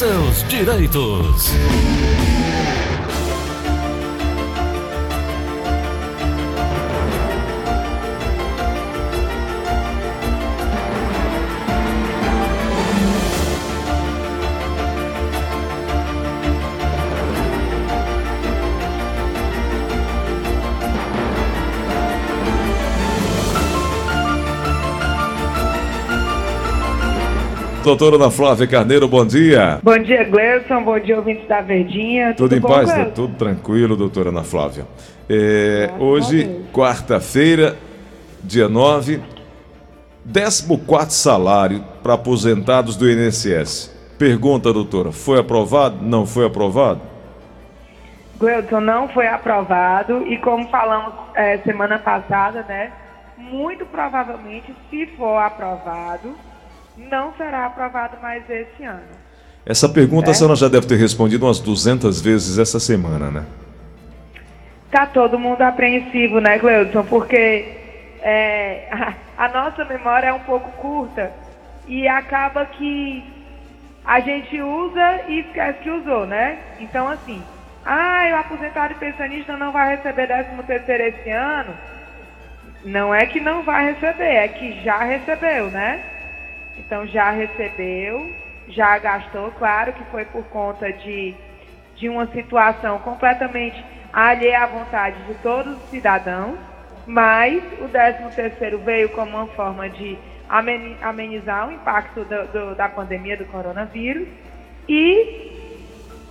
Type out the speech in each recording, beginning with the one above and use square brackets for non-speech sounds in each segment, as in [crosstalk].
seus direitos. Doutora Ana Flávia Carneiro, bom dia. Bom dia, Gleison. Bom dia, ouvintes da Verdinha. Tudo, Tudo em bom, paz? Gleison? Tudo tranquilo, doutora Ana Flávia. É, hoje, quarta-feira, dia 9, 14 salário para aposentados do INSS. Pergunta, doutora, foi aprovado? Não foi aprovado? Gleison, não foi aprovado e como falamos é, semana passada, né? Muito provavelmente, se for aprovado, não será aprovado mais esse ano. Essa pergunta É. a senhora já deve ter respondido umas 200 vezes essa semana, né? Tá todo mundo apreensivo, né, Gleudson? Porque é, a, a nossa memória é um pouco curta e acaba que a gente usa e esquece que usou, né? Então, assim, ah, o aposentado e pensionista não vai receber 13 terceiro esse ano. Não é que não vai receber, é que já recebeu, né? Então já recebeu, já gastou, claro que foi por conta de, de uma situação completamente alheia à vontade de todos os cidadãos, mas o 13 terceiro veio como uma forma de ameni- amenizar o impacto do- do- da pandemia do coronavírus e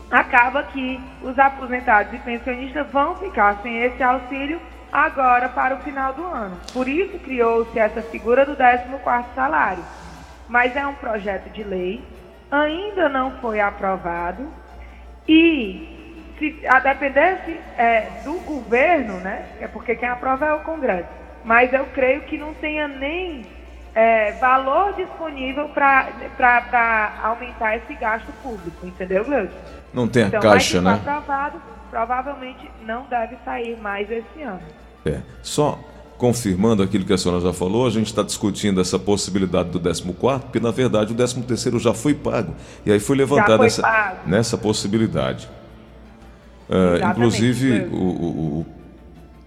acaba que os aposentados e pensionistas vão ficar sem esse auxílio agora para o final do ano. Por isso criou-se essa figura do 14º salário. Mas é um projeto de lei, ainda não foi aprovado e se a depender se, é, do governo, né? É porque quem aprova é o Congresso. Mas eu creio que não tenha nem é, valor disponível para aumentar esse gasto público, entendeu, Gleudson? Não tem a Então, caixa, né? aprovado, provavelmente não deve sair mais esse ano. É. Só confirmando aquilo que a senhora já falou, a gente está discutindo essa possibilidade do 14, porque na verdade o 13 terceiro já foi pago. E aí foi levantada foi essa, pago. nessa possibilidade. Exatamente, inclusive, o- o-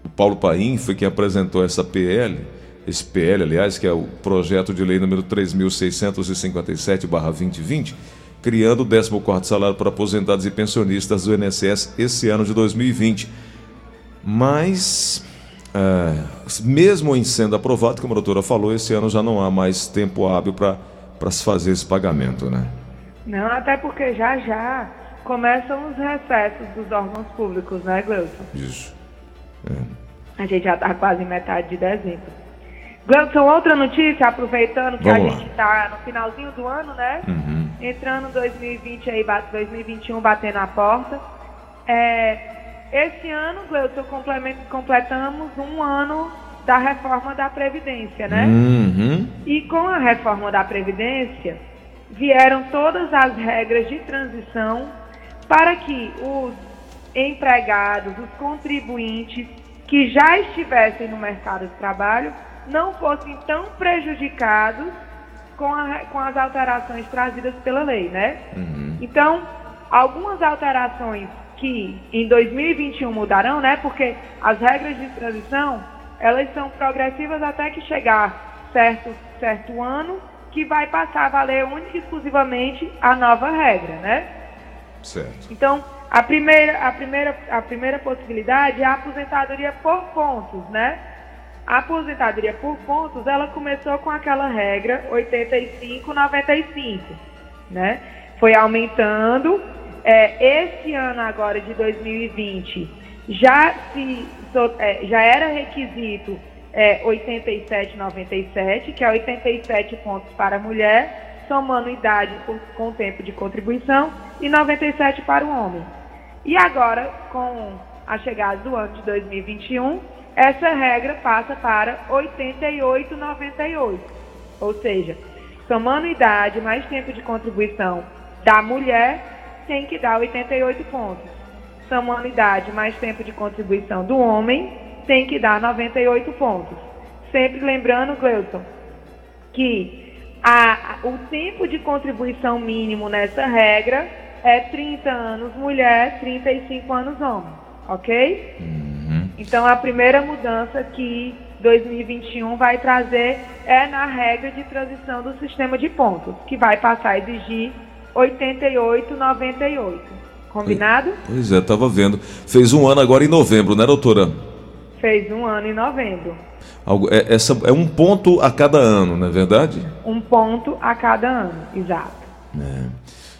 o Paulo Paim foi quem apresentou essa PL, esse PL, aliás, que é o projeto de lei número 3.657-2020, criando o 14 salário para aposentados e pensionistas do INSS esse ano de 2020. Mas, é, mesmo em sendo aprovado, como a doutora falou, esse ano já não há mais tempo hábil para se fazer esse pagamento, né? Não, até porque já já começam os recessos dos órgãos públicos, né, Gleuton? Isso. A gente já está quase metade de dezembro. Gleuton, outra notícia, aproveitando que Vamos a lá. gente está no finalzinho do ano, né? Uhum. Entrando 2020 aí, bate- 2021 batendo a porta. É, esse ano, Gleuton, completamos um ano da reforma da Previdência, né? Uhum. E com a reforma da Previdência, vieram todas as regras de transição para que os empregados, os contribuintes que já estivessem no mercado de trabalho não fossem tão prejudicados com, a- com as alterações trazidas pela lei, né? Então, algumas alterações que em 2021 mudarão, né? Porque as regras de transição, elas são progressivas até que chegar certo, certo ano que vai passar a valer única e exclusivamente a nova regra, né? Certo. Então, a primeira, a primeira, a primeira possibilidade é a aposentadoria por pontos, né? A aposentadoria por pontos, ela começou com aquela regra 85-95, né? Foi aumentando. É, esse ano agora de 2020 já se é, já era requisito é, 87,97, que é 87 pontos para a mulher, somando idade com, com tempo de contribuição, e 97 para o homem. E agora, com a chegada do ano de 2021, essa regra passa para 88,98. Ou seja, somando idade mais tempo de contribuição da mulher, tem que dar 88 pontos. Somando idade mais tempo de contribuição do homem, tem que dar 98 pontos. Sempre lembrando, Gleuton, que a, o tempo de contribuição mínimo nessa regra é 30 anos mulher, 35 anos homem, ok? Uhum. Então a primeira mudança que 2021 vai trazer é na regra de transição do sistema de pontos, que vai passar a exigir 88, 98. Combinado? Pois é, estava vendo. Fez um ano agora em novembro, né, doutora? Fez um ano em novembro. Algo, é, essa, é um ponto a cada ano, não é verdade? Um ponto a cada ano, exato. É.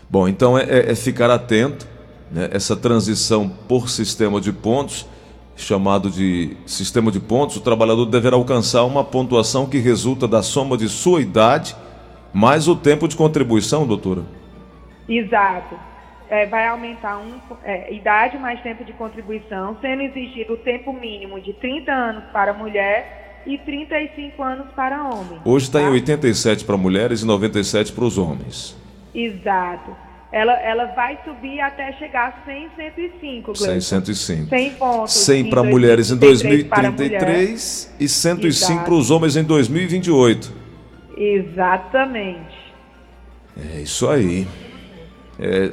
Bom, então é, é, é ficar atento. Né? Essa transição por sistema de pontos, chamado de sistema de pontos, o trabalhador deverá alcançar uma pontuação que resulta da soma de sua idade mais o tempo de contribuição, doutora. Exato. É, vai aumentar um, é, idade mais tempo de contribuição, sendo exigido o tempo mínimo de 30 anos para mulher e 35 anos para homem. Hoje está tá? em 87 para mulheres e 97 para os homens. Exato. Ela, ela vai subir até chegar a 100, 105, Gleison. 100, 105. 100 pontos. 100 em para mulheres em 2033 2033 e 105 Exato. para os homens em 2028. Exatamente. É isso aí. É, é,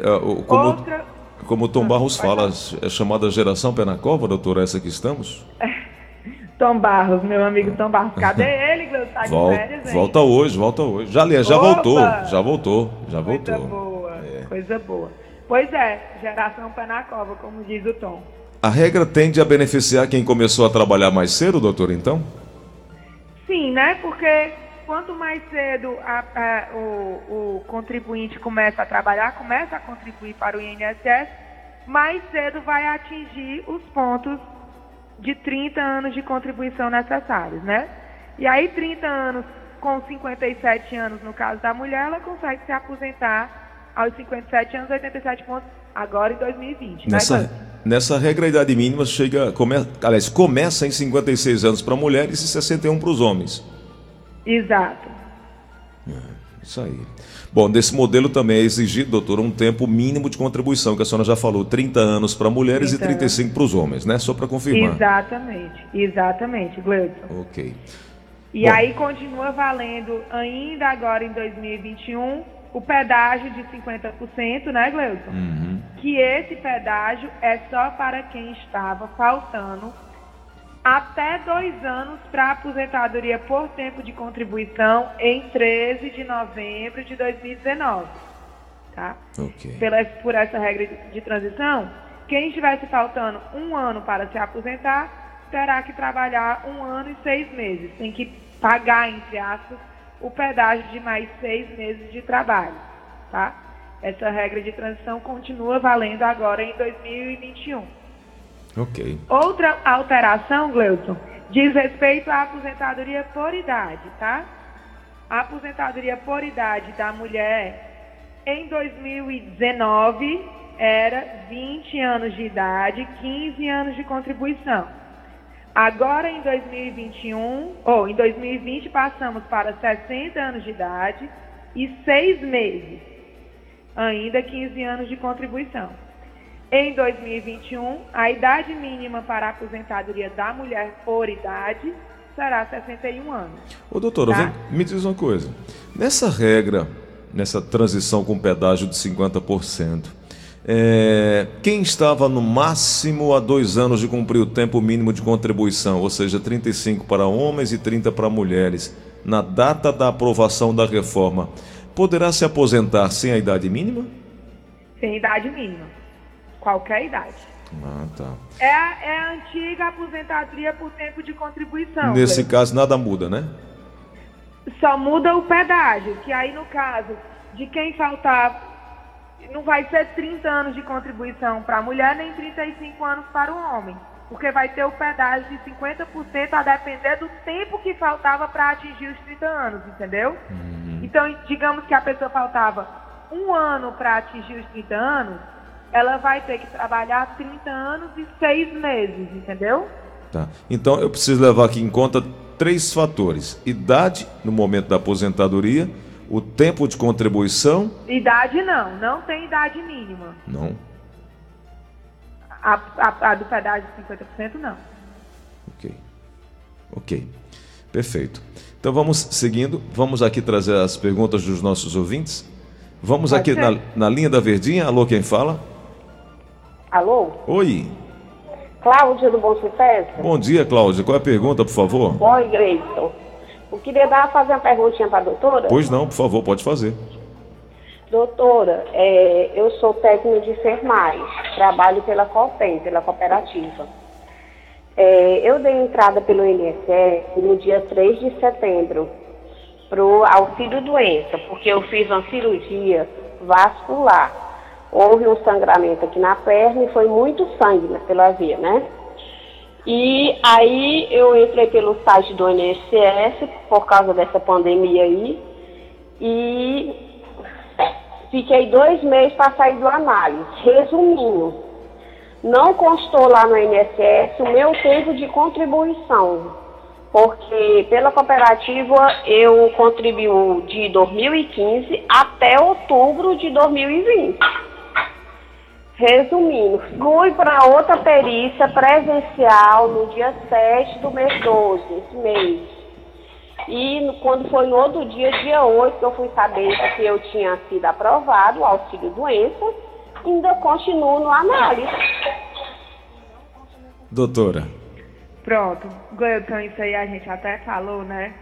como, Outra. como o Tom Barros pode fala, é chamada geração pé na cova, doutora, essa que estamos? [laughs] Tom Barros, meu amigo Tom Barros. Cadê [laughs] ele, Gleison? Tá de Vol- férias, volta hoje, volta hoje. Já, aliás, já Opa! voltou, já voltou, já Coisa voltou. boa, É. coisa boa. Pois é, geração pé na cova, como diz o Tom. A regra tende a beneficiar quem começou a trabalhar mais cedo, doutor, então? Sim, né? Porque quanto mais cedo a- a- o, o contribuinte começa a trabalhar, começa a contribuir para o INSS, mais cedo vai atingir os pontos de 30 anos de contribuição necessários, né? E aí, 30 anos, com 57 anos, no caso da mulher, ela consegue se aposentar aos 57 anos, 87 pontos, agora em 2020. né, Nessa, nessa regra, a idade mínima chega, come, aliás, começa em 56 anos para mulheres e 61 para os homens. Exato. Isso aí. Bom, nesse modelo também é exigido, doutor, um tempo mínimo de contribuição, que a senhora já falou, 30 anos para mulheres 30 e 35 para os homens, né? Só para confirmar. Exatamente, exatamente, Gleudson. Ok. E Bom. aí continua valendo ainda agora em 2021 o pedágio de 50%, né, Gleudson? Uhum. Que esse pedágio é só para quem estava faltando até dois anos para aposentadoria por tempo de contribuição em 13 de novembro de 2019, tá? Ok. pela, por essa regra de, de transição, quem estivesse faltando um ano para se aposentar, terá que trabalhar um ano e seis meses. Tem que pagar, entre aspas, o pedágio de mais seis meses de trabalho. Tá? Essa regra de transição continua valendo agora em 2021. Ok. Outra alteração, Gleudson, diz respeito à aposentadoria por idade, tá? A aposentadoria por idade da mulher em 2019 era 20 anos de idade, 15 anos de contribuição. Agora em 2021, ou em 2020 passamos para 60 anos de idade e 6 meses, ainda 15 anos de contribuição. Em 2021, a idade mínima para a aposentadoria da mulher por idade será 61 anos. Ô, doutora, Tá. me diz uma coisa. Nessa regra, nessa transição com pedágio de 50%, é, quem estava no máximo há dois anos de cumprir o tempo mínimo de contribuição, ou seja, 35 para homens e 30 para mulheres, na data da aprovação da reforma, poderá se aposentar sem a idade mínima? Sem idade mínima. Qualquer idade. Ah, tá. É a, é a antiga aposentadoria por tempo de contribuição. Nesse caso, nada muda, né? Só muda o pedágio, que aí no caso de quem faltar, não vai ser 30 anos de contribuição para a mulher, nem 35 anos para o homem. Porque vai ter o pedágio de 50% a depender do tempo que faltava para atingir os 30 anos, entendeu? Então, digamos que a pessoa faltava um ano para atingir os 30 anos, ela vai ter que trabalhar 30 anos e 6 meses, entendeu? Tá. Então eu preciso levar aqui em conta três fatores: idade no momento da aposentadoria, o tempo de contribuição, Idade não, não tem idade mínima. não. A, a- a do pedágio de 50% não. Ok. Ok. Perfeito. Então vamos seguindo, vamos aqui trazer as perguntas dos nossos ouvintes. Vamos Pode aqui na, na linha da Verdinha. Alô, quem fala? Alô? Oi. Cláudia do Bom Sucesso? Bom dia, Cláudia. Qual é a pergunta, por favor? Oi, Gleison. Eu queria dar, fazer uma perguntinha para a doutora. Pois não, por favor, pode fazer. Doutora, é, eu sou técnico de enfermagem, trabalho pela COPEM, pela cooperativa. É, eu dei entrada pelo INSS no dia 3 de setembro para o auxílio doença, porque eu fiz uma cirurgia vascular. Houve um sangramento aqui na perna e foi muito sangue né, pela via, né? E aí eu entrei pelo site do INSS por causa dessa pandemia aí e Fiquei dois meses para sair do análise. Resumindo, não constou lá no INSS o meu tempo de contribuição, porque pela cooperativa eu contribuo de 2015 até outubro de 2020. Resumindo, fui para outra perícia presencial no dia 7 do mês 12, esse mês. E quando foi no outro dia, dia 8, que eu fui saber que eu tinha sido aprovado o auxílio doença, ainda continuo no análise. Doutora. Pronto, Gleudson, isso aí a gente até falou, né?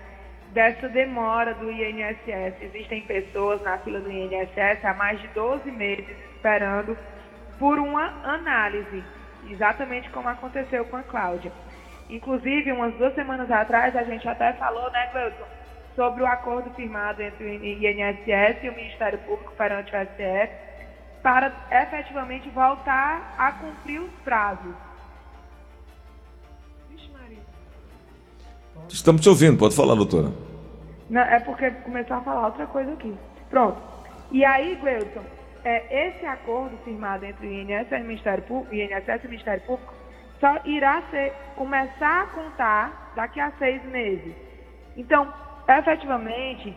Dessa demora do INSS. Existem pessoas na fila do INSS há mais de 12 meses esperando por uma análise, exatamente como aconteceu com a Cláudia. Inclusive, umas duas semanas atrás, a gente até falou, né, Gleudson, sobre o acordo firmado entre o INSS e o Ministério Público perante o STF para efetivamente voltar a cumprir os prazos. Vixe, Maria. Estamos te ouvindo, pode falar, doutora. Não, é porque começou a falar outra coisa aqui. Pronto. E aí, Gleudson, é, esse acordo firmado entre o INSS e o Ministério Público, INSS e o Ministério Público só irá ser, começar a contar daqui a seis meses. Então, efetivamente,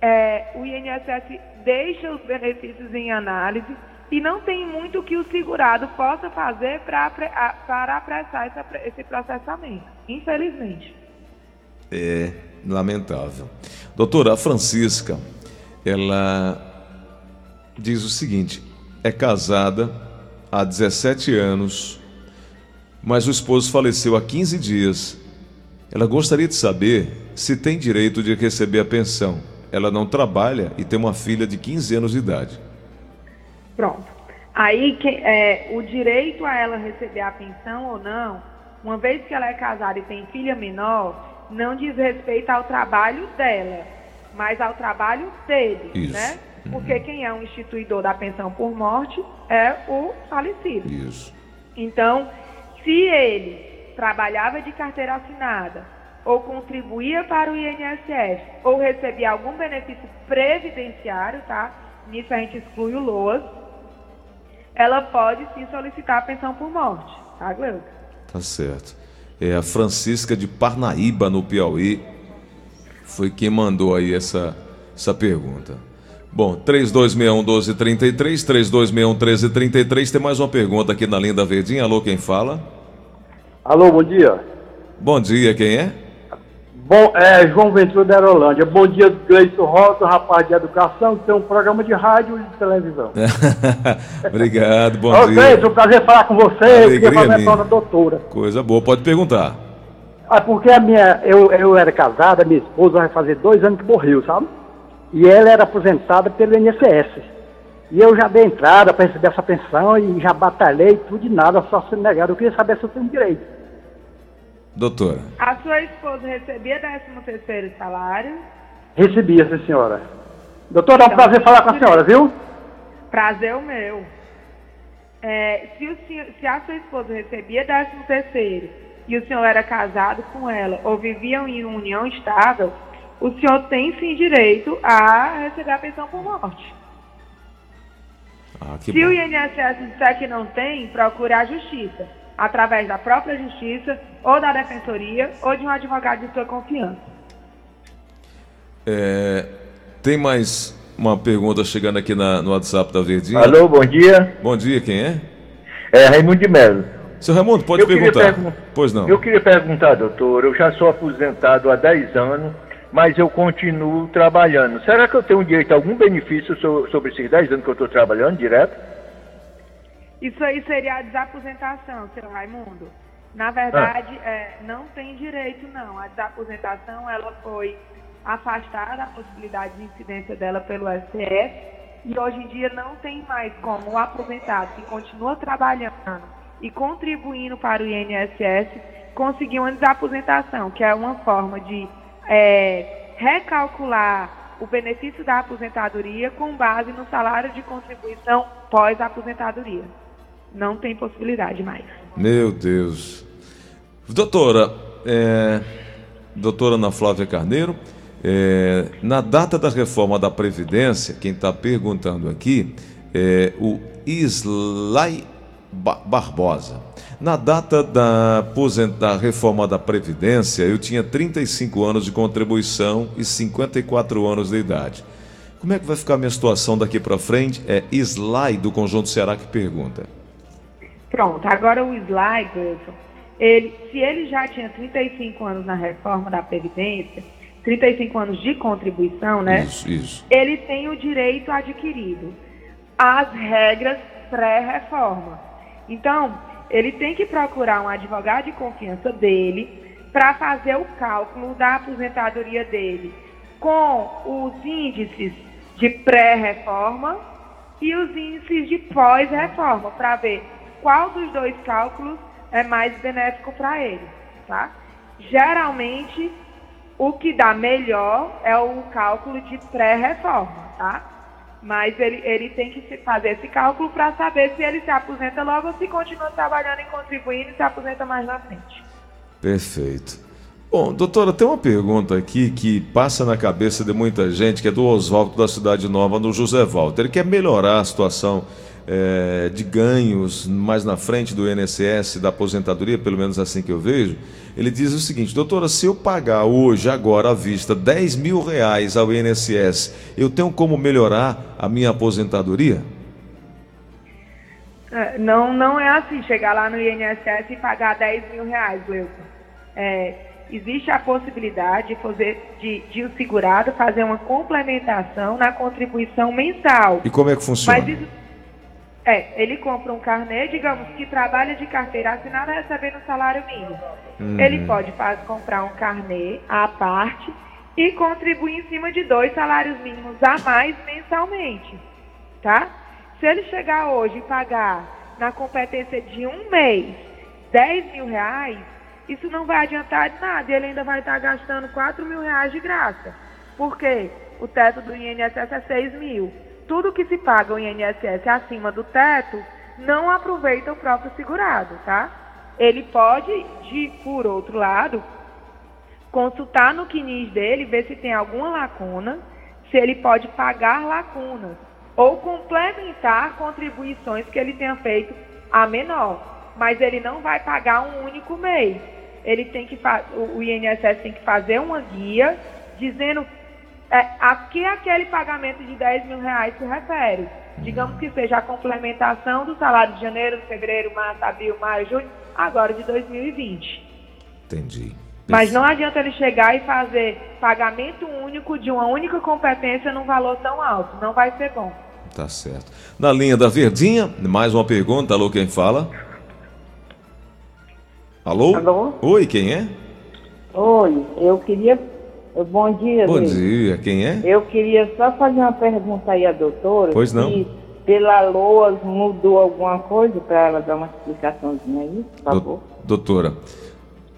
é, o INSS deixa os benefícios em análise e não tem muito que o segurado possa fazer para apressar essa- esse processamento, infelizmente. É lamentável. Doutora, Francisca, ela diz o seguinte: é casada há 17 anos, mas o esposo faleceu há 15 dias. Ela gostaria de saber se tem direito de receber a pensão. Ela não trabalha e tem uma filha de 15 anos de idade. Pronto. Aí que, é, o direito a ela receber a pensão ou não, uma vez que ela é casada e tem filha menor, não diz respeito ao trabalho dela, mas ao trabalho dele, Isso. né? Porque quem é um instituidor da pensão por morte é o falecido. Isso. Então, se ele trabalhava de carteira assinada, ou contribuía para o INSS, ou recebia algum benefício previdenciário, tá? Nisso a gente exclui o LOAS, ela pode sim solicitar a pensão por morte, tá, Gleuda? Tá certo. É a Francisca de Parnaíba, no Piauí, foi quem mandou aí essa, essa pergunta. Bom, 3261-1233, 3261-1333, tem mais uma pergunta aqui na linha da Verdinha. Alô, quem fala? Alô, bom dia. Bom dia, quem é? Bom, é João Ventura da Aerolândia. Bom dia, Gleison Rosa, rapaz de educação, que tem um programa de rádio e de televisão. [laughs] Obrigado, bom Ô, dia. Gleison, prazer falar com você. Eu Alegria queria fazer pergunta, doutora. Coisa boa, pode perguntar. Ah, porque a minha, eu, eu era casada, minha esposa vai fazer dois anos que morreu, sabe? E ela era aposentada pelo INSS. E eu já dei entrada para receber essa pensão e já batalhei tudo e nada, só sendo negado. Eu queria saber se eu tenho direito. Doutora, A sua esposa recebia 13 terceiro salário, Recebi essa senhora. Doutora, é um Então, prazer falar com a senhora, viu? prazer o meu. É, se, o senhor- se a sua esposa recebia 13 terceiro e o senhor era casado com ela ou viviam em união estável, o senhor tem sim direito a receber a pensão por morte. ah, Se o bom. INSS disser que não tem, procure a justiça, através da própria justiça, ou da defensoria, ou de um advogado de sua confiança. É, tem mais uma pergunta chegando aqui na- no WhatsApp da Verdinha. Alô, bom dia. Bom dia, quem é? É Raimundo de Melo. Seu Raimundo, pode Eu perguntar. pergun- Pois não. Eu queria perguntar, doutor, eu já sou aposentado há 10 anos, mas eu continuo trabalhando. Será que eu tenho direito a algum benefício so- sobre esses 10 anos que eu estou trabalhando direto? Isso aí seria a desaposentação, seu Raimundo. Na verdade, é, não tem direito, não. A desaposentação, ela foi afastada, a possibilidade de incidência dela pelo STF, e hoje em dia não tem mais como o aposentado que continua trabalhando e contribuindo para o INSS conseguir uma desaposentação, que é uma forma de é, recalcular o benefício da aposentadoria com base no salário de contribuição pós-aposentadoria. Não tem possibilidade mais. Meu Deus. Doutora, é, doutora Ana Flávia Carneiro, é, na data da reforma da Previdência, quem está perguntando aqui é o Islai Ba- Barbosa. Na data da, da reforma da Previdência, eu tinha 35 anos de contribuição e 54 anos de idade. Como é que vai ficar a minha situação daqui para frente? É Islai do Conjunto Ceará que pergunta. Pronto, agora o Wilson, ele, se ele já tinha 35 anos na reforma da Previdência, 35 anos de contribuição, né? Isso, isso. Ele tem o direito adquirido às regras pré-reforma. Então, ele tem que procurar um advogado de confiança dele para fazer o cálculo da aposentadoria dele com os índices de pré-reforma e os índices de pós-reforma, para ver qual dos dois cálculos é mais benéfico para ele, tá? Geralmente, o que dá melhor é o cálculo de pré-reforma, tá? Mas ele, ele tem que fazer esse cálculo para saber se ele se aposenta logo ou se continua trabalhando e contribuindo e se aposenta mais na frente. Perfeito. Bom, doutora, tem uma pergunta aqui que passa na cabeça de muita gente, que é do Oswaldo da Cidade Nova, no José Walter. Ele quer melhorar a situação eh, de ganhos mais na frente do INSS, da aposentadoria, pelo menos assim que eu vejo. Ele diz o seguinte, doutora, se eu pagar hoje, agora à vista, 10 mil reais ao INSS, eu tenho como melhorar a minha aposentadoria? É, Não, não é assim, chegar lá no INSS e pagar 10 mil reais, Wilson. É, existe a possibilidade de, fazer, de, de o segurado fazer uma complementação na contribuição mensal. E como é que funciona? Mas isso, é, ele compra um carnê, digamos, que trabalha de carteira assinada recebendo salário mínimo. Ele pode faz, comprar um carnê à parte e contribuir em cima de dois salários mínimos a mais mensalmente, tá? Se ele chegar hoje e pagar na competência de um mês 10 mil reais, isso não vai adiantar de nada e ele ainda vai estar gastando 4 mil reais de graça. Por quê? O teto do INSS é 6 mil. Tudo que se paga o INSS acima do teto não aproveita o próprio segurado, tá? Ele pode, de, por outro lado, consultar no CNIS dele, ver se tem alguma lacuna, se ele pode pagar lacunas ou complementar contribuições que ele tenha feito a menor. Mas ele não vai pagar um único mês. Ele tem que o INSS tem que fazer uma guia dizendo é, a que aquele pagamento de 10 mil reais se refere. Digamos que seja a complementação do salário de janeiro, fevereiro, março, abril, maio, junho, agora de 2020. Entendi. Mas não adianta ele chegar e fazer pagamento único de uma única competência num valor tão alto. Não vai ser bom. Tá certo. Na linha da Verdinha, mais uma pergunta. Alô, quem fala? Alô? Alô? Oi, quem é? Oi, eu queria. Bom dia, Bom Luiz. dia, quem é? Eu queria só fazer uma pergunta aí à doutora. Pois não. Se pela LOAS mudou alguma coisa para ela dar uma explicaçãozinha aí, por favor. Do- doutora.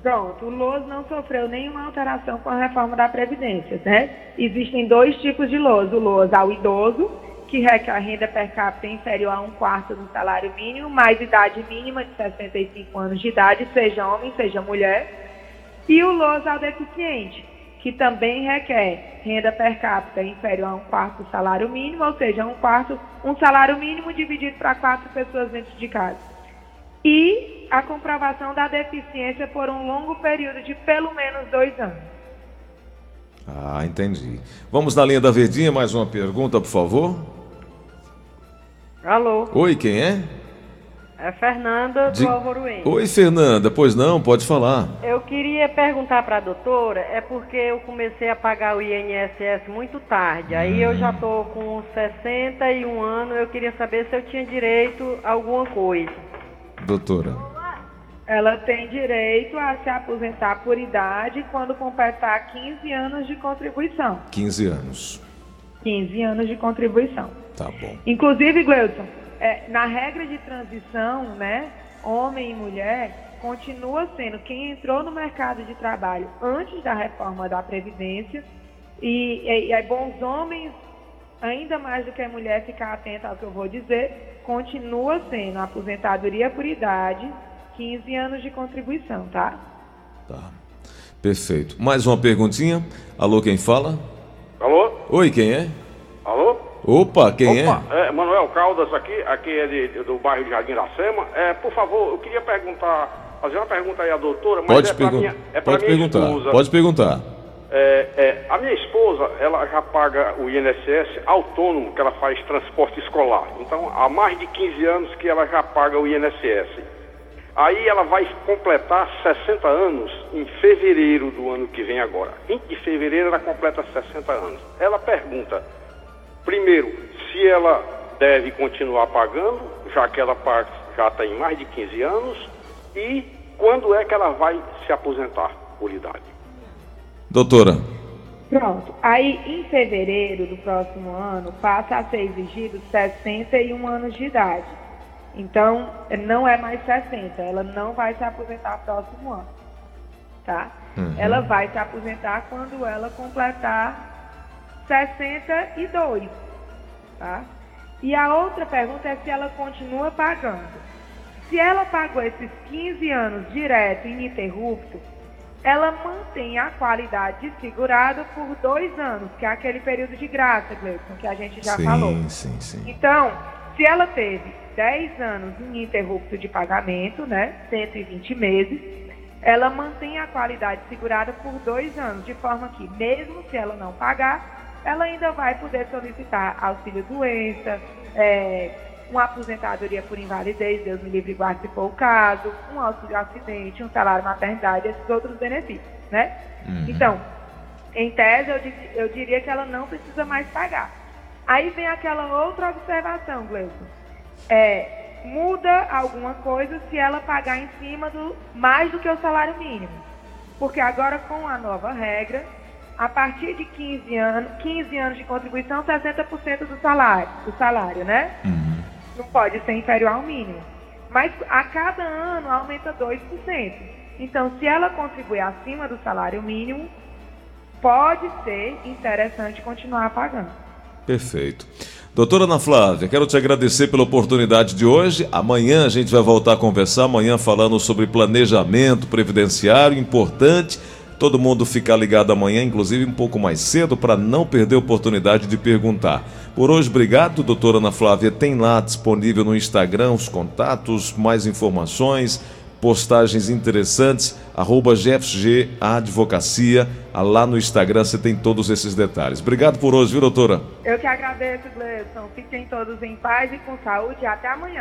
Pronto, o LOS não sofreu nenhuma alteração com a reforma da Previdência, né? Existem dois tipos de LOS. O LOS ao idoso, que requer a renda per capita inferior a um quarto do salário mínimo, mais idade mínima de 65 anos de idade, seja homem, seja mulher. E o LOS ao deficiente, que também requer renda per capita inferior a um quarto do salário mínimo, ou seja, um quarto, um salário mínimo dividido para quatro pessoas dentro de casa e a comprovação da deficiência por um longo período de pelo menos dois anos. Ah, entendi. Vamos na linha da Verdinha, mais uma pergunta, por favor. Alô? Oi, quem é? É Fernanda do De- Alvoroense. Oi, Fernanda. Pois não, pode falar. Eu queria perguntar para a doutora, é porque eu comecei a pagar o INSS muito tarde. Aí eu já tô com 61 anos, eu queria saber se eu tinha direito a alguma coisa. Doutora. Ela tem direito a se aposentar por idade quando completar 15 anos de contribuição. 15 anos. 15 anos de contribuição. Tá bom. Inclusive, Gleudson, é, na regra de transição, né, homem e mulher, continua sendo quem entrou no mercado de trabalho antes da reforma da Previdência, e, e, e é bom os homens, ainda mais do que a mulher, ficar atenta ao que eu vou dizer, continua sendo a aposentadoria por idade, 15 anos de contribuição, tá? Tá. Perfeito. Mais uma perguntinha. Alô, quem fala? Alô? Oi, quem é? Alô? Opa, quem Opa, é? é? Manuel Caldas aqui, aqui é de- do bairro de Jardim Iracema. É, por favor, eu queria perguntar, fazer uma pergunta aí à doutora, mas Pode, é pergun- minha, é pode minha perguntar. esposa. Pode perguntar. É, é, a minha esposa, ela já paga o INSS autônomo, que ela faz transporte escolar. Então, há mais de 15 anos que ela já paga o INSS. Aí ela vai completar 60 anos em fevereiro do ano que vem agora. 20 de fevereiro ela completa 60 anos. Ela pergunta, primeiro, se ela deve continuar pagando, já que ela já tem mais de 15 anos, e quando é que ela vai se aposentar por idade. Doutora. Pronto. Aí, em fevereiro do próximo ano, passa a ser exigido 61 anos de idade. Então, não é mais 60. Ela não vai se aposentar próximo ano. Tá? Uhum. Ela vai se aposentar quando ela completar 62. Tá? E a outra pergunta é se ela continua pagando. Se ela pagou esses 15 anos direto, ininterrupto, ela mantém a qualidade de segurado por dois anos, que é aquele período de graça, Gleison, que a gente já sim, falou. sim, sim. Então, se ela teve 10 anos ininterrupto de pagamento, né, 120 meses, ela mantém a qualidade segurada por dois anos, de forma que, mesmo se ela não pagar, ela ainda vai poder solicitar auxílio doença, é, uma aposentadoria por invalidez, Deus me livre guarde se for o caso, um auxílio acidente, um salário maternidade, esses outros benefícios, né? Então, em tese, eu, eu diria que ela não precisa mais pagar. Aí vem aquela outra observação, Gleison. É, muda alguma coisa se ela pagar em cima do mais do que o salário mínimo. Porque agora, com a nova regra, a partir de 15 anos, 15 anos de contribuição, 60% do salário, do salário, né? Não pode ser inferior ao mínimo. Mas a cada ano aumenta 2%. Então, se ela contribuir acima do salário mínimo, pode ser interessante continuar pagando. Perfeito. Doutora Ana Flávia, quero te agradecer pela oportunidade de hoje. Amanhã a gente vai voltar a conversar, amanhã falando sobre planejamento previdenciário, importante. Todo mundo ficar ligado amanhã, inclusive um pouco mais cedo, para não perder a oportunidade de perguntar. Por hoje, obrigado, doutora Ana Flávia. Tem lá disponível no Instagram os contatos, mais informações, postagens interessantes, arroba GFG Advocacia. Ah, Lá no Instagram você tem todos esses detalhes. Obrigado por hoje, viu, doutora? Eu que agradeço, Gleison. Fiquem todos em paz e com saúde até amanhã.